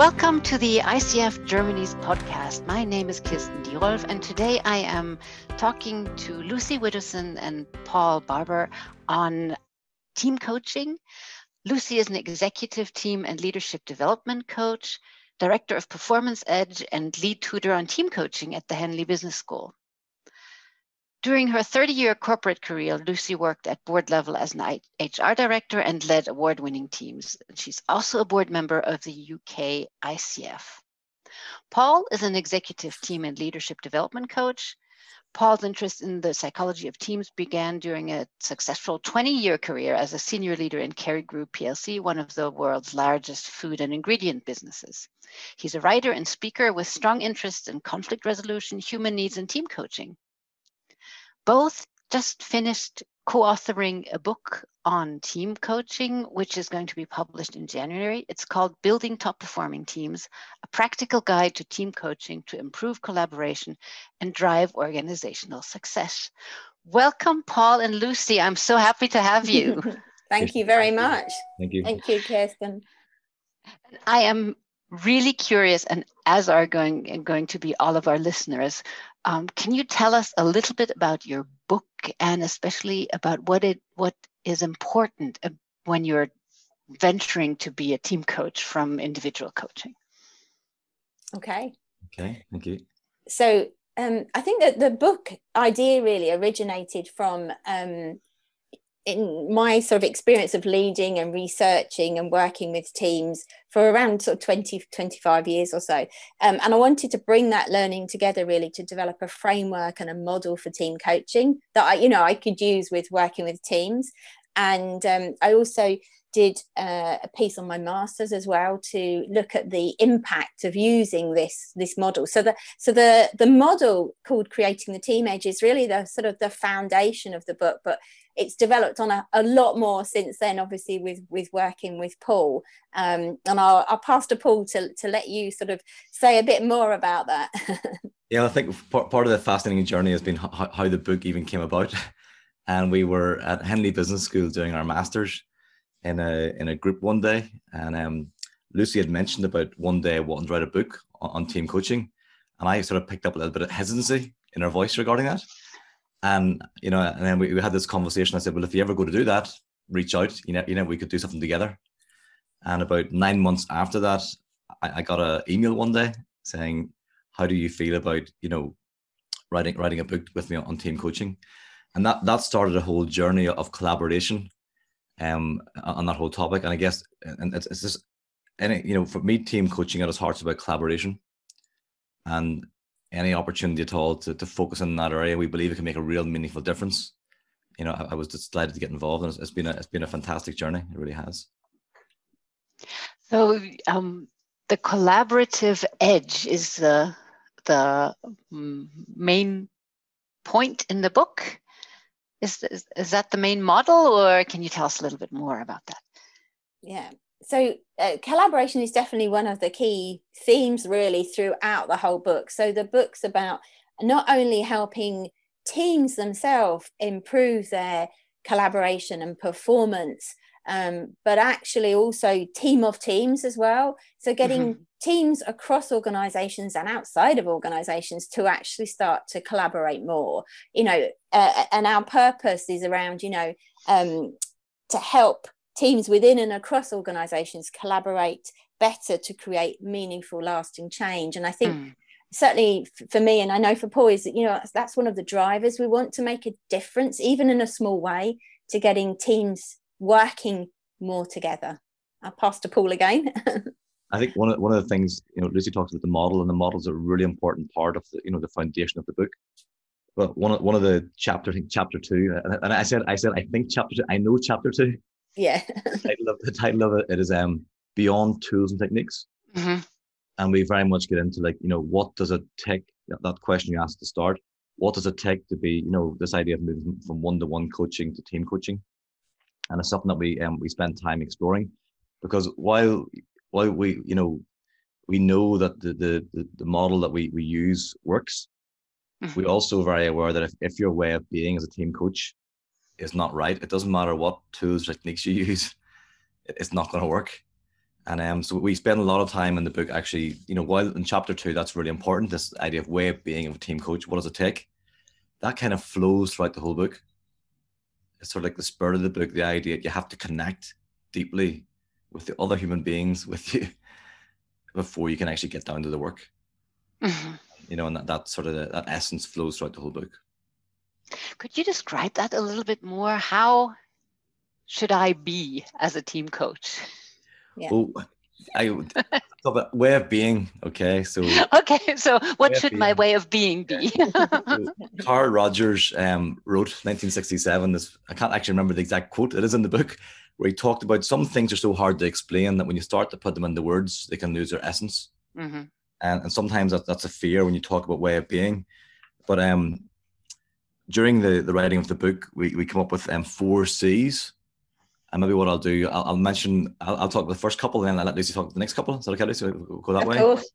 Welcome to the ICF Germany's podcast. My name is Kirsten Dierolf, and today I am talking to Lucy Widdowson and Paul Barber on team coaching. Lucy is an executive team and leadership development coach, director of Performance Edge, and lead tutor on team coaching at the Henley Business School. During her 30 year corporate career, Lucy worked at board level as an HR director and led award winning teams. She's also a board member of the UK ICF. Paul is an executive team and leadership development coach. Paul's interest in the psychology of teams began during a successful 20 year career as a senior leader in Kerry Group PLC, one of the world's largest food and ingredient businesses. He's a writer and speaker with strong interests in conflict resolution, human needs, and team coaching both just finished co-authoring a book on team coaching, which is going to be published in January. It's called Building Top Performing Teams, a practical guide to team coaching to improve collaboration and drive organizational success. Welcome, Paul and Lucy. I'm so happy to have you. Thank you very much. Thank you. Thank you, Kirsten. I am really curious, and as are going going to be all of our listeners, um, can you tell us a little bit about your book and especially about what it what is important uh, when you're venturing to be a team coach from individual coaching? Okay. Okay, thank you. So um, I think that the book idea really originated from um, in my sort of experience of leading and researching and working with teams for around sort of 20 25 years or so um, and i wanted to bring that learning together really to develop a framework and a model for team coaching that i you know i could use with working with teams. And um, i also did uh, a piece on my masters as well to look at the impact of using this this model. So the so the the model called creating the team edge is really the sort of the foundation of the book but it's developed on a, a lot more since then obviously with with working with paul. Um, and I'll, I'll pass to paul to, to let you sort of say a bit more about that. Yeah i think part, part of the fascinating journey has been how, how the book even came about. And we were at henley business school doing our masters in a in a group one day. And um, lucy had mentioned about one day wanting to write a book on, on team coaching. And i sort of picked up a little bit of hesitancy in her voice regarding that and you know, and then we, we had this conversation. I said, well, if you ever go to do that, reach out. You know, you know, we could do something together. And about nine months after that, I, I got an email one day saying, "How do you feel about you know writing writing a book with me on team coaching?" And that that started a whole journey of collaboration um, on that whole topic. And I guess, and it's, it's just any you know, for me, team coaching at its heart is about collaboration. And any opportunity at all to, to focus in that area, we believe it can make a real meaningful difference. You know, I, I was just delighted to get involved, and it's, it's been a it's been a fantastic journey. It really has. So, um, the collaborative edge is the the main point in the book. Is, is is that the main model, or can you tell us a little bit more about that? Yeah, so uh, collaboration is definitely one of the key themes really throughout the whole book. So the book's about not only helping teams themselves improve their collaboration and performance um, but actually also team of teams as well. So getting mm-hmm. teams across organizations and outside of organizations to actually start to collaborate more. You know uh, and our purpose is around you know um, to help teams within and across organizations collaborate better to create meaningful lasting change. And i think mm. certainly for me and i know for paul is that you know that's one of the drivers. We want to make a difference even in a small way to getting teams working more together. I'll pass to paul again. I think one of one of the things you know Lucy talks about the model, and the model is a really important part of the you know the foundation of the book. But one of one of the chapter, I think chapter two, and I said I said I think chapter two, I know chapter two yeah. the, title of, the title of it, it is um Beyond Tools and Techniques. Mm-hmm. And we very much get into like, you know, what does it take? That question you asked to start. What does it take to be, you know, this idea of moving from one-to-one coaching to team coaching? And it's something that we um we spend time exploring. Because while while we, you know, we know that the the the, model that we we use works, mm-hmm. we also very aware that if, if your way of being as a team coach is not right. It doesn't matter what tools, techniques you use, it's not going to work. And um, so we spend a lot of time in the book actually, you know, while in chapter two, that's really important. This idea of way of being of a team coach. What does it take? That kind of flows throughout the whole book. It's sort of like the spirit of the book, the idea that you have to connect deeply with the other human beings with you before you can actually get down to the work. Mm-hmm. You know, and that, that sort of that essence flows throughout the whole book. Could you describe that a little bit more? How should I be as a team coach? Yeah. Oh, I so the way of being. Okay, so okay, so what should my way of being be? so Carl Rogers um, wrote 1967. This I can't actually remember the exact quote. It is in the book where he talked about some things are so hard to explain that when you start to put them into words, they can lose their essence. Mm-hmm. And, and sometimes that, that's a fear when you talk about way of being. But um, during the, the writing of the book, we, we come up with um, four C's and maybe what I'll do, I'll, I'll mention, I'll, I'll, talk the first couple, and then I'll let Lucy talk the next couple. Is that okay, Lucy? We'll go that of way. Course.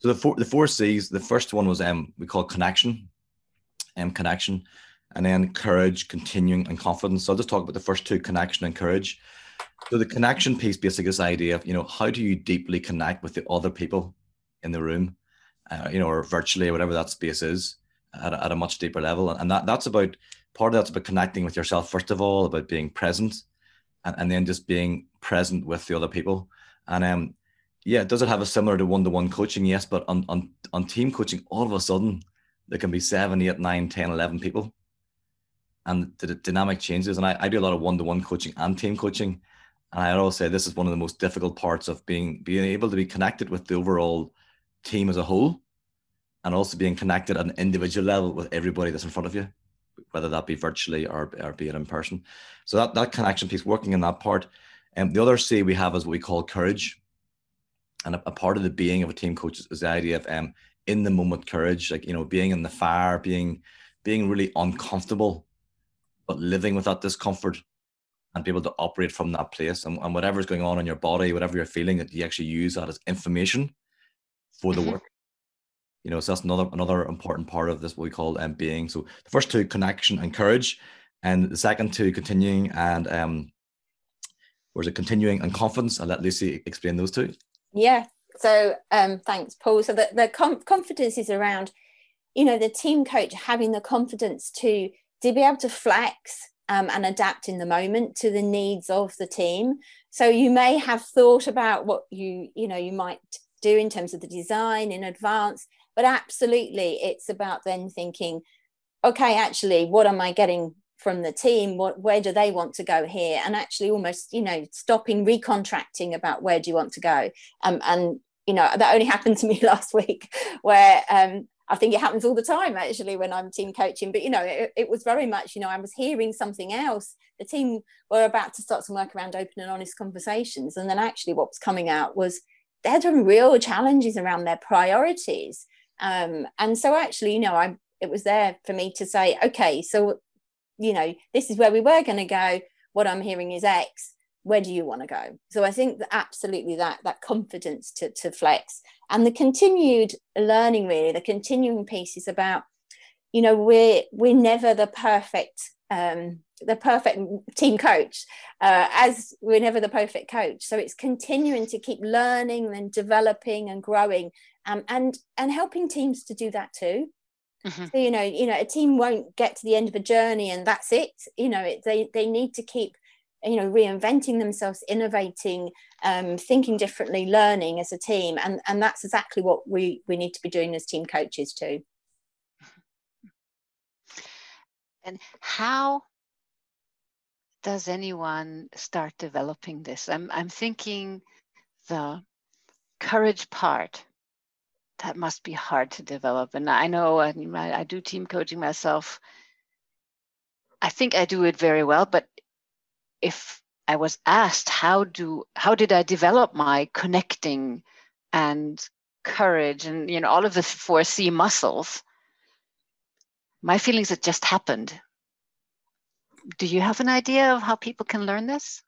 So the four, the four C's. The first one was um we call connection, um connection, and then courage, continuing, and confidence. So I'll just talk about the first two, connection and courage. So the connection piece, basically, this idea of you know how do you deeply connect with the other people in the room, uh, you know, or virtually, or whatever that space is, at a, at a much deeper level, and that that's about part of that's about connecting with yourself first of all, about being present and, and then just being present with the other people. And um, yeah, does it have a similar to one-to-one coaching? Yes, but on on on team coaching, all of a sudden there can be seven, eight, nine, 10, 11 people. And the, the dynamic changes. And I, I do a lot of one-to-one coaching and team coaching. And I always say this is one of the most difficult parts of being being able to be connected with the overall team as a whole and also being connected at an individual level with everybody that's in front of you whether that be virtually or, or be it in person. So that, that connection piece, working in that part. And um, the other C we have is what we call courage. And a, a part of the being of a team coach is, is the idea of um, in the moment courage, like, you know, being in the fire, being, being really uncomfortable, but living with that discomfort and be able to operate from that place and, and whatever's going on in your body, whatever you're feeling, that you actually use that as information for the mm-hmm. work you know so that's another another important part of this what we call um, being. So the first two connection and courage and the second two continuing and um was it? Continuing and confidence. I'll let lucy explain those two. Yeah. So um thanks paul. So the, the com- confidence is around you know the team coach having the confidence to to be able to flex um, and adapt in the moment to the needs of the team. So you may have thought about what you you know you might do in terms of the design in advance but absolutely it's about then thinking okay actually what am i getting from the team what where do they want to go here and actually almost you know stopping recontracting about where do you want to go um, and you know that only happened to me last week where um, I think it happens all the time actually when I'm team coaching. But you know, it, it, was very much, you know, I was hearing something else. The team were about to start some work around open and honest conversations. And then actually what was coming out was they had some real challenges around their priorities. Um, and so actually, you know, I it was there for me to say, okay, so you know, this is where we were going to go. What I'm hearing is X. Where do you want to go? So I think that absolutely that that confidence to to flex and the continued learning, really, the continuing piece is about, you know, we're we're never the perfect um, the perfect team coach uh, as we're never the perfect coach so it's continuing to keep learning and developing and growing um, and and helping teams to do that too. Mm-hmm. so you know you know a team won't get to the end of a journey and that's it. You know it, they they need to keep you know reinventing themselves innovating um, thinking differently learning as a team. And and that's exactly what we we need to be doing as team coaches too. And how does anyone start developing this? I'm, I'm thinking the courage part that must be hard to develop. And I know I, mean, I, I do team coaching myself. I think I do it very well, but if I was asked how do how did I develop my connecting and courage and you know all of the four C muscles, my feelings it just happened do you have an idea of how people can learn this?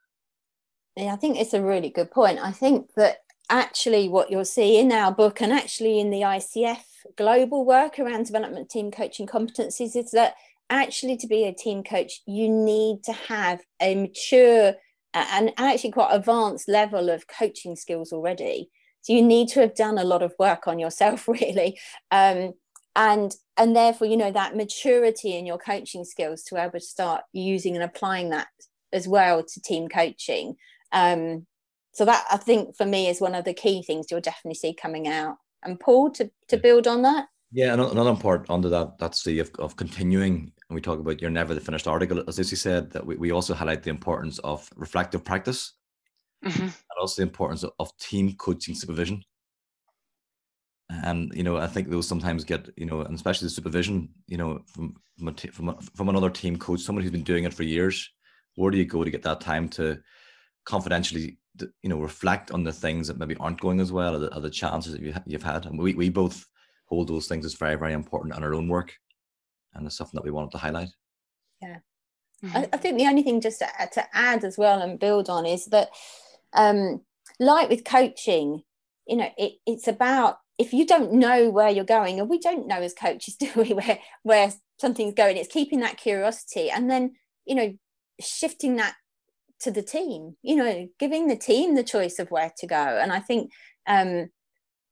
Yeah, I think it's a really good point. I think that actually what you'll see in our book and actually in the ICF global work around development team coaching competencies is that actually to be a team coach, you need to have a mature and actually quite advanced level of coaching skills already. So you need to have done a lot of work on yourself really. Um, and and therefore you know that maturity in your coaching skills to be able to start using and applying that as well to team coaching. Um, so that i think for me is one of the key things you'll definitely see coming out. And paul to to build on that? Yeah another part under that that's the of, of continuing and we talk about you're never the finished article as Lucy said that we, we also highlight the importance of reflective practice. Mm-hmm. and also the importance of, of team coaching supervision. And you know i think those sometimes get you know and especially the supervision you know from from, a t- from, a, from another team coach someone who's been doing it for years where do you go to get that time to confidentially you know reflect on the things that maybe aren't going as well or the, or the challenges that you, you've had. And we, we both hold those things as very very important in our own work and it's something that we wanted to highlight. Yeah. Mm-hmm. I, I, think the only thing just to, to add as well and build on is that um like with coaching you know it, it's about if you don't know where you're going and we don't know as coaches do we where where something's going it's keeping that curiosity and then you know shifting that to the team you know giving the team the choice of where to go and i think um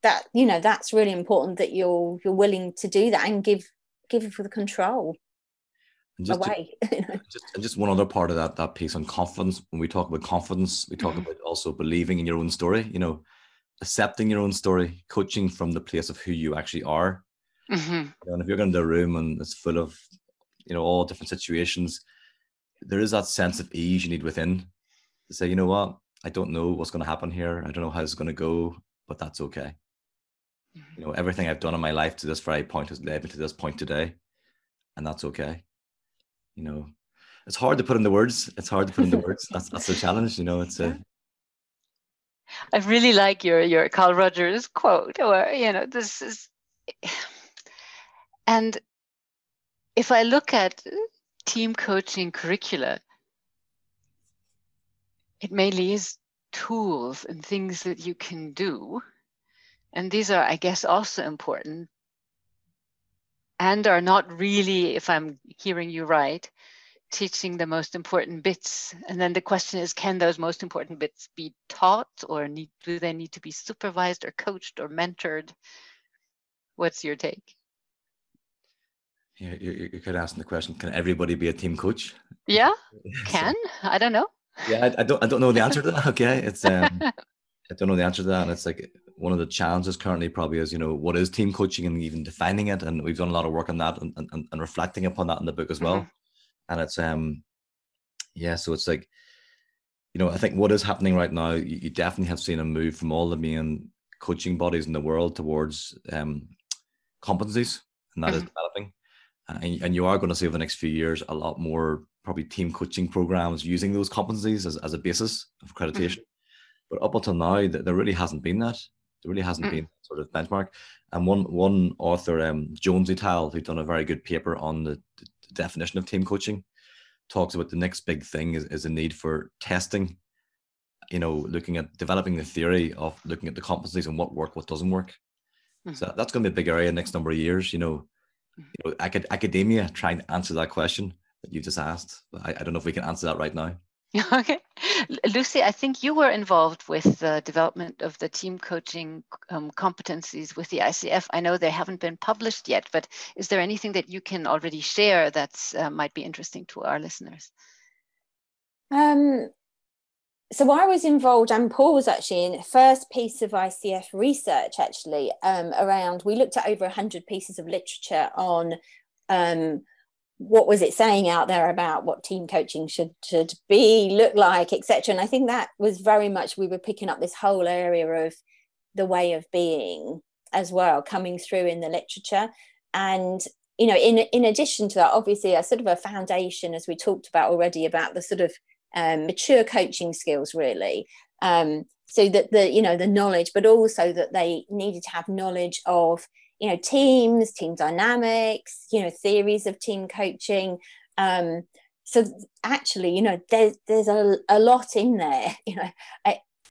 that you know that's really important that you're you're willing to do that and give give it for the control just away to, just, just one other part of that that piece on confidence when we talk about confidence we talk mm-hmm. about also believing in your own story you know accepting your own story, coaching from the place of who you actually are. Mm-hmm. And if you're going to a room and it's full of, you know, all different situations, there is that sense of ease you need within to say, you know what, I don't know what's going to happen here. I don't know how it's going to go, but that's okay. Mm-hmm. You know, everything I've done in my life to this very point has led me to this point today, and that's okay. You know, it's hard to put in the words. It's hard to put in the words. That's that's the challenge. You know, it's a I really like your your Carl Rogers quote, or you know, this is, and if I look at team coaching curricula, it mainly is tools and things that you can do, and these are, I guess, also important, and are not really, if I'm hearing you right, teaching the most important bits. And then the question is can those most important bits be taught or need, do they need to be supervised or coached or mentored? What's your take you, you, you could ask the question can everybody be a team coach? Yeah can? So, i don't know. Yeah I, I, don't i don't know the answer to that okay? It's um i don't know the answer to that and it's like one of the challenges currently probably is you know what is team coaching and even defining it and we've done a lot of work on that and, and, and reflecting upon that in the book as well. Mm-hmm. And it's um yeah so it's like you know i think what is happening right now you, you definitely have seen a move from all the main coaching bodies in the world towards um competencies and that mm-hmm. is developing and, and you are going to see over the next few years a lot more probably team coaching programs using those competencies as, as a basis of mm-hmm. accreditation mm-hmm. but up until now there really hasn't been that there really hasn't mm-hmm. been sort of benchmark and one one author um jones et al who's done a very good paper on the, the definition of team coaching talks about the next big thing is, is a need for testing you know looking at developing the theory of looking at the competencies and what work what doesn't work mm-hmm. so that's going to be a big area next number of years you know, mm-hmm. You know acad- academia trying to answer that question that you just asked but I, I don't know if we can answer that right now Okay. Lucy, I think you were involved with the development of the team coaching um, competencies with the ICF. I know they haven't been published yet, but is there anything that you can already share that uh, might be interesting to our listeners? Um, so I was involved, and Paul was actually in the first piece of ICF research, actually, um, around, we looked at over 100 pieces of literature on um, what was it saying out there about what team coaching should should be look like etc and i think that was very much we were picking up this whole area of the way of being as well coming through in the literature. And you know in in addition to that obviously a sort of a foundation as we talked about already about the sort of um, mature coaching skills really. Um, so that the you know the knowledge but also that they needed to have knowledge of you know teams team dynamics you know theories of team coaching. Um, so actually you know there's there's a, a lot in there you know.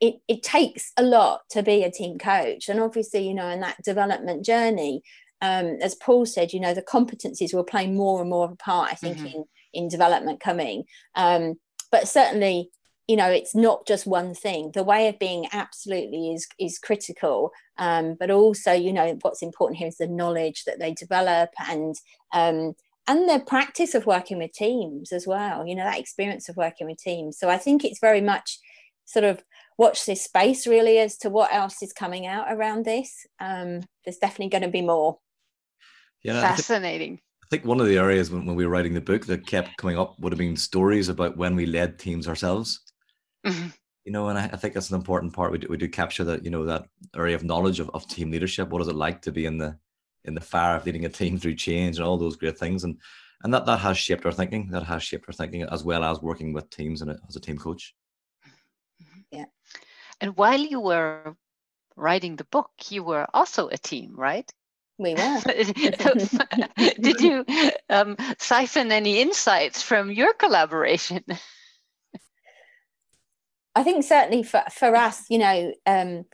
It, it takes a lot to be a team coach. And obviously you know in that development journey um, as paul said you know the competencies will play more and more of a part i think mm-hmm. in in development coming. Um, but certainly you know it's not just one thing. The way of being absolutely is is critical. Um, but also you know what's important here is the knowledge that they develop and um, and the practice of working with teams as well you know that experience of working with teams. So i think it's very much sort of watch this space really as to what else is coming out around this. Um, there's definitely going to be more. Yeah fascinating. I think one of the areas when, when, we were writing the book that kept coming up would have been stories about when we led teams ourselves. Mm-hmm. You know, and I, I, think that's an important part. We do, we do capture that, you know, that area of knowledge of, of team leadership. What is it like to be in the in the fire of leading a team through change and all those great things? And and that that has shaped our thinking. That has shaped our thinking as well as working with teams and as a team coach. Mm-hmm. Yeah. And while you were writing the book, you were also a team, right? We were. Did you um, siphon any insights from your collaboration? I think certainly for, for us, you know, um,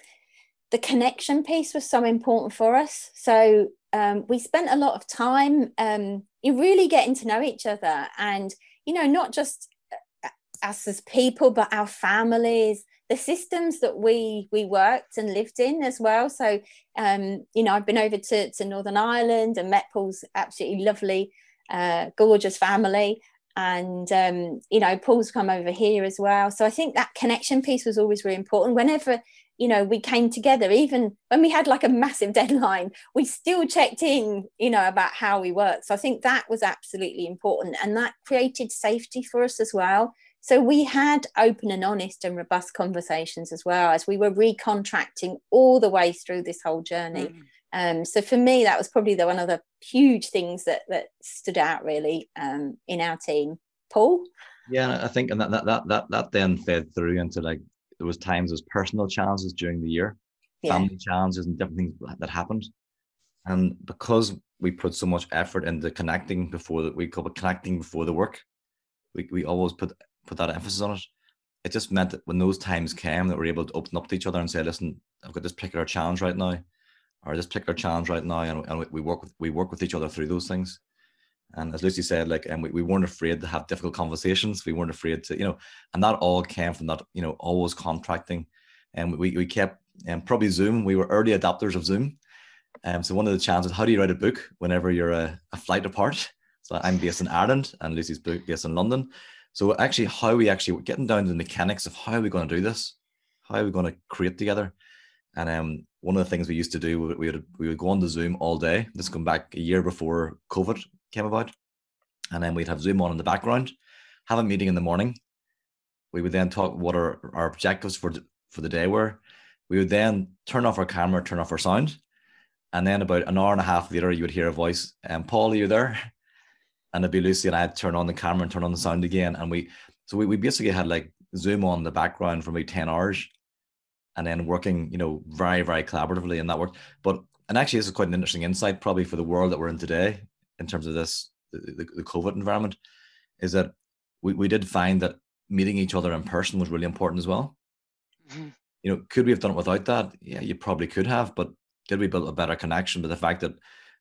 the connection piece was so important for us. So um, we spent a lot of time um, really getting to know each other and, you know, not just uh, us as people, but our families, the systems that we we worked and lived in as well. So, um, you know, I've been over to, to Northern Ireland and met Paul's absolutely lovely, uh, gorgeous family. And um, you know paul's come over here as well. So i think that connection piece was always really important. Whenever you know we came together even when we had like a massive deadline we still checked in you know about how we worked. So i think that was absolutely important. And that created safety for us as well so we had open and honest and robust conversations as well as we were recontracting all the way through this whole journey mm. Um, so for me, that was probably the one of the huge things that that stood out really um, in our team. Paul. Yeah, I think, and that that that that, that then fed through into like there was times as personal challenges during the year, yeah. family challenges, and different things that happened. And because we put so much effort into connecting before that, we call it connecting before the work. We we always put put that emphasis on it. It just meant that when those times came, that we're able to open up to each other and say, "Listen, I've got this particular challenge right now or this particular challenge right now, and, and we work with we work with each other through those things. And as Lucy said, like, and we, we weren't afraid to have difficult conversations. We weren't afraid to, you know, and that all came from that, you know, always contracting. And we, we kept, and um, probably Zoom, we were early adopters of Zoom. Um, so one of the challenges, how do you write a book whenever you're a, a flight apart? So I'm based in Ireland and Lucy's based in London. So actually, how we actually getting down to the mechanics of how are we going to do this? How are we going to create together? And um, one of the things we used to do, we would we would go on to Zoom all day. This going back a year before COVID came about, and then we'd have Zoom on in the background, have a meeting in the morning. We would then talk what our, our objectives for the, for the day were. We would then turn off our camera, turn off our sound, and then about an hour and a half later, you would hear a voice, um, "Paul, are you there?" And it'd be Lucy and I'd turn on the camera and turn on the sound again, and we so we, we basically had like Zoom on the background for maybe ten hours and then working, you know, very, very collaboratively in that work. But and actually, this is quite an interesting insight, probably for the world that we're in today, in terms of this the, the COVID environment, is that we, we did find that meeting each other in person was really important as well. Mm-hmm. You know, could we have done it without that? Yeah, you probably could have, but did we build a better connection? But the fact that,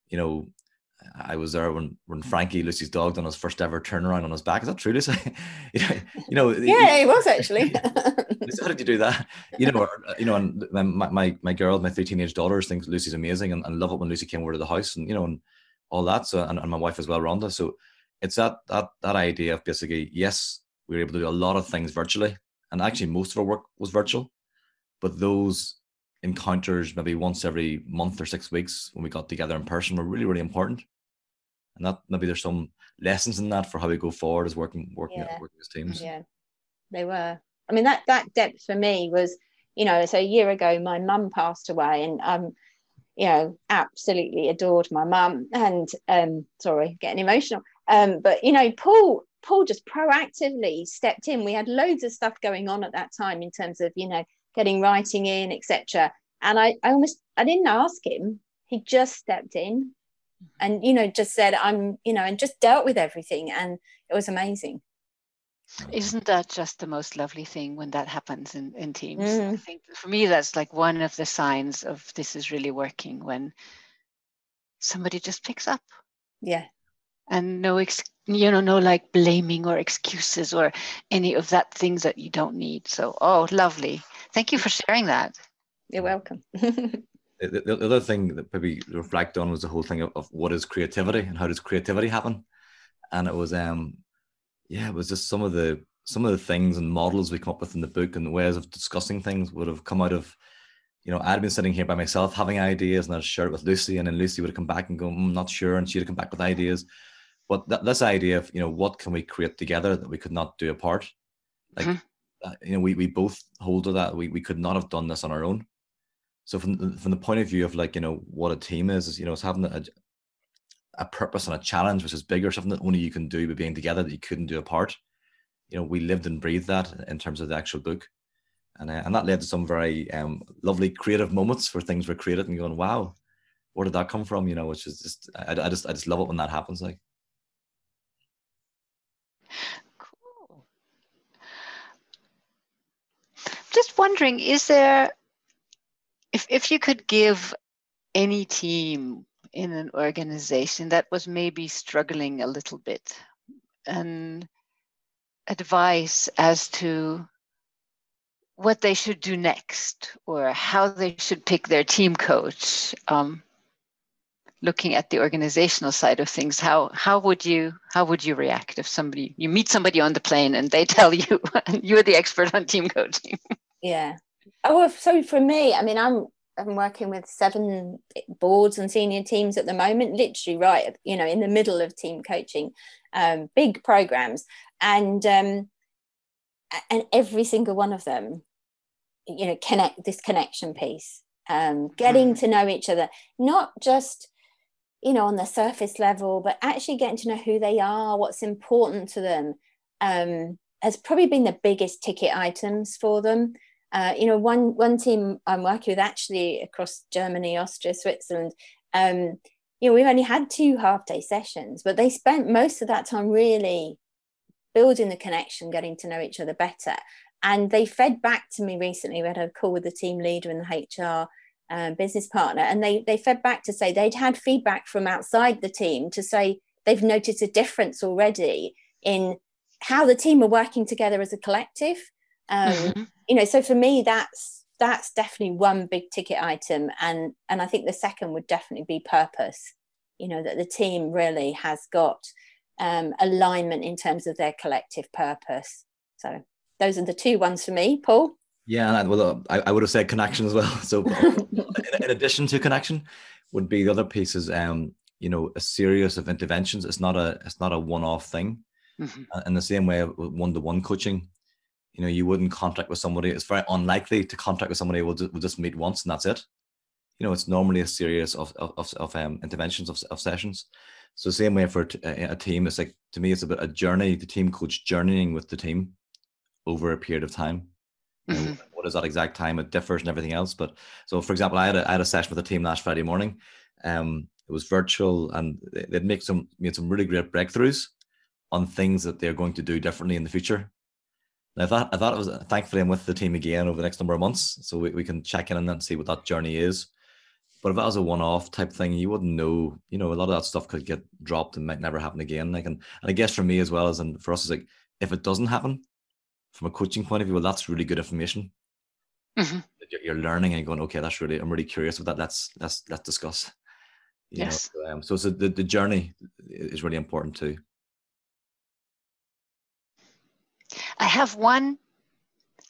you know, I was there when when mm. Frankie Lucy's dog done his first ever turnaround on his back. Is that true, Lucy? you know, yeah, he, was actually. how did you do that? You know, you know, and my my my girl, my three teenage daughters think Lucy's amazing and, and love it when Lucy came over to the house and you know and all that. So and, and my wife as well, Rhonda. So it's that that that idea of basically yes, we were able to do a lot of things virtually, and actually most of our work was virtual, but those encounters maybe once every month or six weeks when we got together in person were really really important and that maybe there's some lessons in that for how we go forward as working working yeah. working as teams. Yeah, they were. I mean, that that depth for me was, you know, so a year ago my mum passed away, and um, you know, absolutely adored my mum, and um, sorry, getting emotional. Um, but you know, Paul Paul just proactively stepped in. We had loads of stuff going on at that time in terms of you know getting writing in, etc. And I, I almost I didn't ask him. He just stepped in and you know just said i'm you know and just dealt with everything and it was amazing. Isn't that just the most lovely thing when that happens in, in teams? Mm. i think for me that's like one of the signs of this is really working when somebody just picks up. Yeah. And no ex- you know no like blaming or excuses or any of that things that you don't need. So oh lovely. Thank you for sharing that. You're welcome the, the, other thing that maybe reflect on was the whole thing of, of, what is creativity and how does creativity happen? And it was um yeah it was just some of the some of the things and models we come up with in the book and the ways of discussing things would have come out of you know i'd been sitting here by myself having ideas and i'd share it with lucy and then lucy would have come back and go i'm mm, not sure and she'd have come back with ideas. But th- this idea of you know what can we create together that we could not do apart? Like mm-hmm. uh, you know we, we both hold to that. We, we could not have done this on our own so from the, from the point of view of like you know what a team is, is you know it's having a, a purpose and a challenge which is bigger something that only you can do by being together that you couldn't do apart. You know we lived and breathed that in terms of the actual book. And uh, and that led to some very um, lovely creative moments where things were created and going wow where did that come from? You know which is just I, I just i just love it when that happens like. Cool. Just wondering is there if if you could give any team in an organization that was maybe struggling a little bit and advice as to what they should do next or how they should pick their team coach um, looking at the organizational side of things how how would you how would you react if somebody you meet somebody on the plane and they tell you you're the expert on team coaching? Yeah Oh, well, so for me, I mean, I'm I'm working with seven boards and senior teams at the moment, literally right, you know, in the middle of team coaching, um, big programs, and um, and every single one of them, you know, connect this connection piece, um, getting mm. to know each other, not just you know on the surface level, but actually getting to know who they are, what's important to them, um, has probably been the biggest ticket items for them. Uh, you know, one one team I'm working with actually across Germany, Austria, Switzerland. Um, you know, we've only had two half day sessions, but they spent most of that time really building the connection, getting to know each other better. And they fed back to me recently. We had a call with the team leader and the HR um, business partner, and they they fed back to say they'd had feedback from outside the team to say they've noticed a difference already in how the team are working together as a collective um, mm-hmm. you know so for me that's that's definitely one big ticket item. And and i think the second would definitely be purpose you know that the team really has got um, alignment in terms of their collective purpose. So those are the two ones for me paul. Yeah well I, I would have said connection as well. So in, in, addition to connection would be the other pieces um you know a series of interventions. It's not a it's not a one-off thing. Mm-hmm. in the same way one-to-one coaching you know you wouldn't contract with somebody. It's very unlikely to contract with somebody we'll, we'll just meet once and that's it. You know it's normally a series of of, of um, interventions of, of sessions. So same way for a team it's like to me it's about a journey the team coach journeying with the team over a period of time. Mm-hmm. know, what is that exact time? It differs and everything else but so for example i had a, I had a session with the team last friday morning. Um it was virtual and they'd make some made some really great breakthroughs on things that they're going to do differently in the future I thought I thought it was thankfully I'm with the team again over the next number of months, so we, we can check in and see what that journey is. But if that was a one-off type thing, you wouldn't know. You know, a lot of that stuff could get dropped and might never happen again. Like, and, and I guess for me as well as and for us is like if it doesn't happen, from a coaching point of view, well, that's really good information. Mm-hmm. You're learning and going, okay, that's really I'm really curious about that. Let's let's let's discuss. You yes. Know, um, so, so the, the journey is really important too. I have one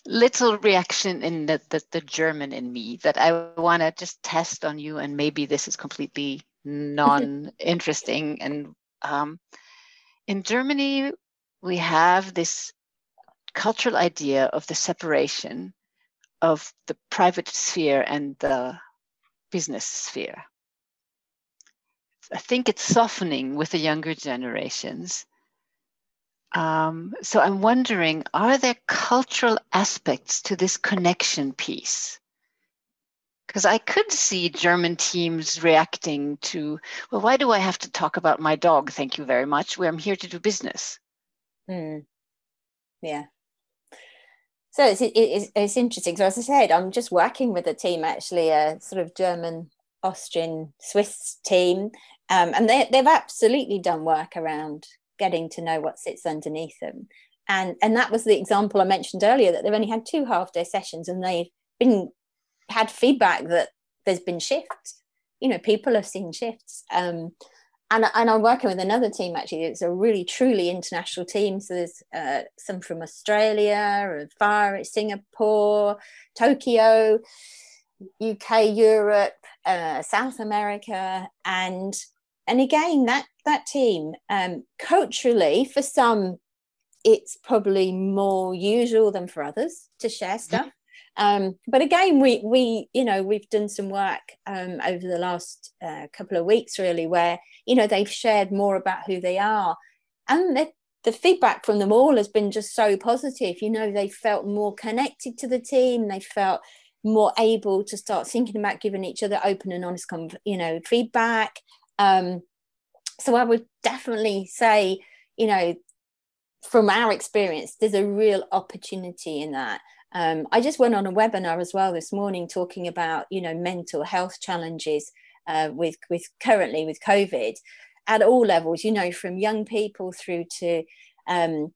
little reaction in the, the, the German in me that I want to just test on you, and maybe this is completely non-interesting. and um, in Germany, we have this cultural idea of the separation of the private sphere and the business sphere. I think it's softening with the younger generations. Um, so I'm wondering, are there cultural aspects to this connection piece? Because I could see German teams reacting to, well, why do I have to talk about my dog? Thank you very much. Where I'm here to do business. Mm. Yeah. So it's, it's, it's interesting. So as I said, I'm just working with a team, actually, a sort of German, Austrian, Swiss team, Um, and they, they've absolutely done work around getting to know what sits underneath them. And, and that was the example I mentioned earlier that they've only had two half day sessions and they've been had feedback that there's been shifts. You know, people have seen shifts. Um, and, and I'm working with another team actually. It's a really truly international team. So there's uh, some from Australia, Far Singapore, Tokyo, UK, Europe, uh, South America, and and again that that team um, culturally for some it's probably more usual than for others to share stuff. Um, but again we we you know we've done some work um, over the last uh, couple of weeks really where you know they've shared more about who they are. And the, the feedback from them all has been just so positive. You know they felt more connected to the team. They felt more able to start thinking about giving each other open and honest you know feedback um, so i would definitely say you know from our experience there's a real opportunity in that um, I just went on a webinar as well this morning talking about you know mental health challenges uh, with with currently with COVID at all levels. You know, from young people through to um,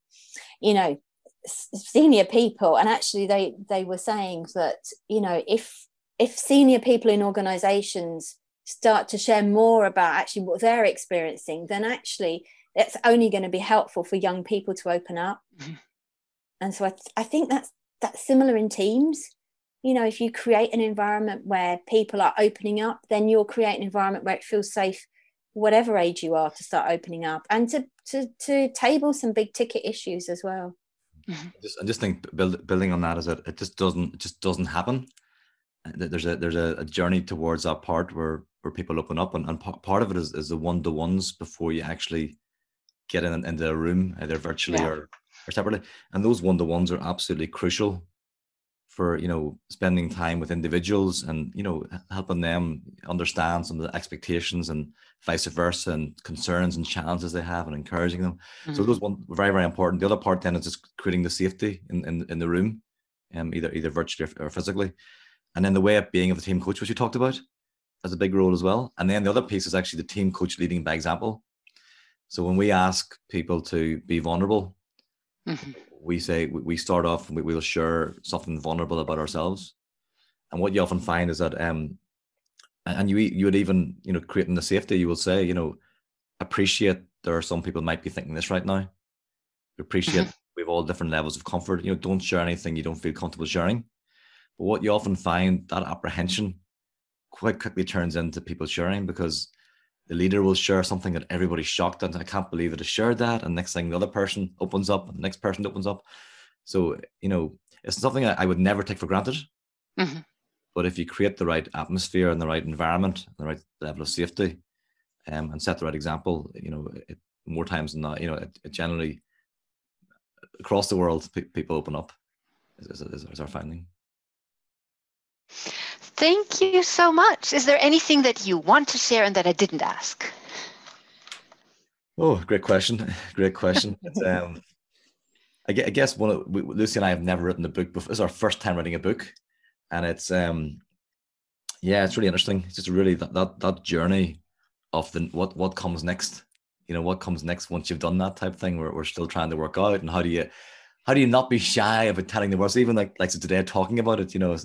you know senior people, and actually they they were saying that you know if if senior people in organisations start to share more about actually what they're experiencing, then actually it's only going to be helpful for young people to open up. Mm-hmm. And so I, th- I think that's that's similar in teams you know if you create an environment where people are opening up then you'll create an environment where it feels safe whatever age you are to start opening up and to to, to table some big ticket issues as well mm-hmm. I just, I just think build, building on that is that it just doesn't it just doesn't happen there's a there's a, a, journey towards that part where where people open up and, and part of it is, is the one-to-ones before you actually get in into a room either virtually yeah. or or separately. And those one to ones are absolutely crucial for you know spending time with individuals and you know helping them understand some of the expectations and vice versa and concerns and challenges they have and encouraging them mm-hmm. so those one very very important the other part then is just creating the safety in in, in the room um either either virtually or physically and then the way of being of the team coach which you talked about has a big role as well. And then the other piece is actually the team coach leading by example. So when we ask people to be vulnerable Mm-hmm. We say we start off and we will share something vulnerable about ourselves, and what you often find is that um, and you you would even you know creating the safety you will say you know appreciate there are some people might be thinking this right now. Appreciate mm-hmm. we have all different levels of comfort. You know don't share anything you don't feel comfortable sharing but what you often find that apprehension quite quickly turns into people sharing because the leader will share something that everybody's shocked at. I can't believe it has shared that. And next thing, the other person opens up, and the next person opens up. So, you know, it's something I, I would never take for granted. Mm-hmm. But if you create the right atmosphere and the right environment, the right level of safety, um, and set the right example, you know, it, more times than not, you know, it, it generally across the world, pe- people open up, is, is, is our finding. Thank you so much. Is there anything that you want to share and that I didn't ask? Oh, great question. Great question. um, I guess one of we, Lucy and I have never written a book before. It's our first time writing a book, and it's um, yeah, it's really interesting. It's just really that that, that journey of the what what comes next. You know, what comes next once you've done that type of thing. We're we're still trying to work out, and how do you how do you not be shy about telling the world? So even like like so today talking about it, you know,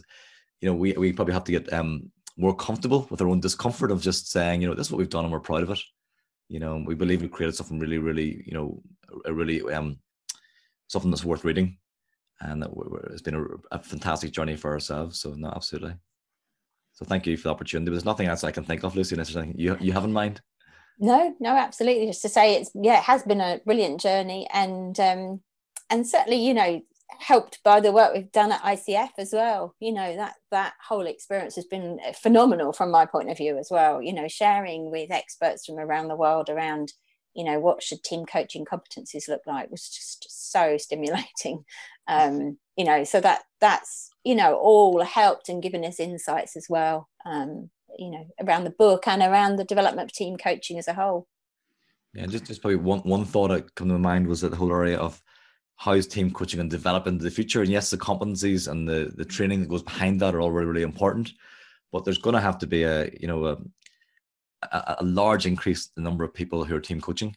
you know, we, we probably have to get um, more comfortable with our own discomfort of just saying, you know, this is what we've done and we're proud of it. You know, we believe we've created something really, really, you know, a really um, something that's worth reading, and that it's been a, a fantastic journey for ourselves. So, no, absolutely. So, thank you for the opportunity. There's nothing else I can think of, Lucy. Is anything you you have in mind? No, no, absolutely. Just to say, it's yeah, it has been a brilliant journey, and um, and certainly, you know, helped by the work we've done at ICF as well. You know, that that whole experience has been phenomenal from my point of view as well. You know, sharing with experts from around the world around, you know, what should team coaching competencies look like was just so stimulating. Um, you know, so that that's, you know, all helped and given us insights as well. Um, you know, around the book and around the development of team coaching as a whole. Yeah, just, just probably one, one thought that come to mind was that the whole area of how is team coaching and develop into the future? And yes, the competencies and the the training that goes behind that are all really, really important. But there's going to have to be a you know a, a, a, large increase in the number of people who are team coaching,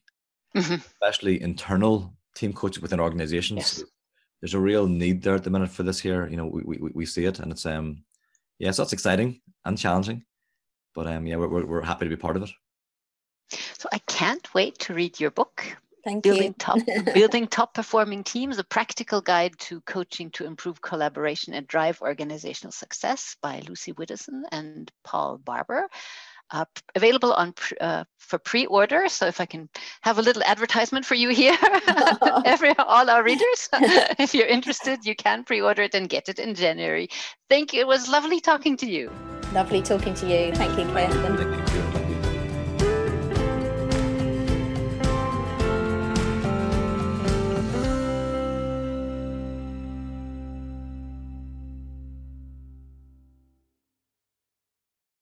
mm-hmm. especially internal team coaching within organizations. Yes. There's a real need there at the minute for this here. You know, we, we, we see it and it's um yeah, so that's exciting and challenging. But um yeah, we're, we're happy to be part of it. So I can't wait to read your book. Thank building you. top building top performing teams, a practical guide to coaching to improve collaboration and drive organizational success by Lucy Widdowson and Paul Barber. Uh, available on uh, for pre-order. So if I can have a little advertisement for you here, every all our readers, if you're interested, you can pre-order it and get it in January. Thank you. It was lovely talking to you. Lovely talking to you. Thank you, Kirsten. Thank you.